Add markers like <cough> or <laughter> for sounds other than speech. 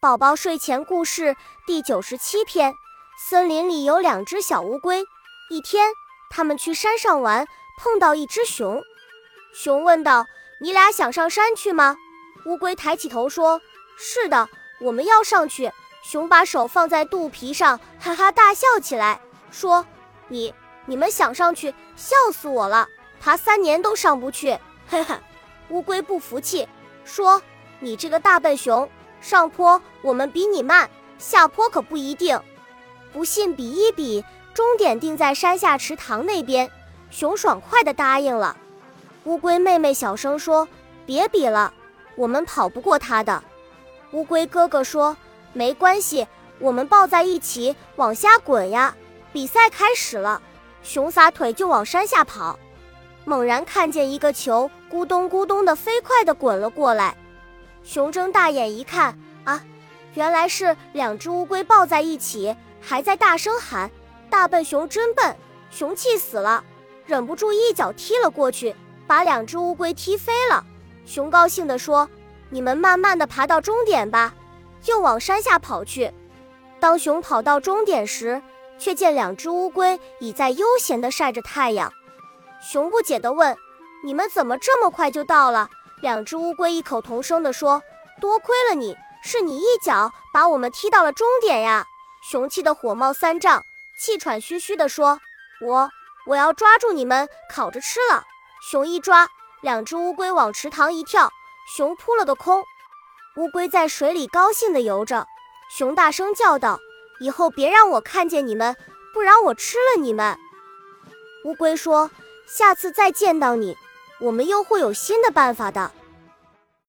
宝宝睡前故事第九十七篇：森林里有两只小乌龟。一天，他们去山上玩，碰到一只熊。熊问道：“你俩想上山去吗？”乌龟抬起头说：“是的，我们要上去。”熊把手放在肚皮上，哈哈大笑起来，说：“你你们想上去，笑死我了！爬三年都上不去。” <laughs> 嘿嘿。乌龟不服气，说：“你这个大笨熊！”上坡我们比你慢，下坡可不一定。不信比一比，终点定在山下池塘那边。熊爽快地答应了。乌龟妹妹小声说：“别比了，我们跑不过它的。”乌龟哥哥说：“没关系，我们抱在一起往下滚呀。”比赛开始了，熊撒腿就往山下跑，猛然看见一个球咕咚咕咚地飞快地滚了过来。熊睁大眼一看，啊，原来是两只乌龟抱在一起，还在大声喊：“大笨熊真笨！”熊气死了，忍不住一脚踢了过去，把两只乌龟踢飞了。熊高兴地说：“你们慢慢地爬到终点吧。”又往山下跑去。当熊跑到终点时，却见两只乌龟已在悠闲地晒着太阳。熊不解地问：“你们怎么这么快就到了？”两只乌龟异口同声地说：“多亏了你，是你一脚把我们踢到了终点呀！”熊气得火冒三丈，气喘吁吁地说：“我我要抓住你们，烤着吃了。”熊一抓，两只乌龟往池塘一跳，熊扑了个空。乌龟在水里高兴地游着，熊大声叫道：“以后别让我看见你们，不然我吃了你们！”乌龟说：“下次再见到你。”我们又会有新的办法的。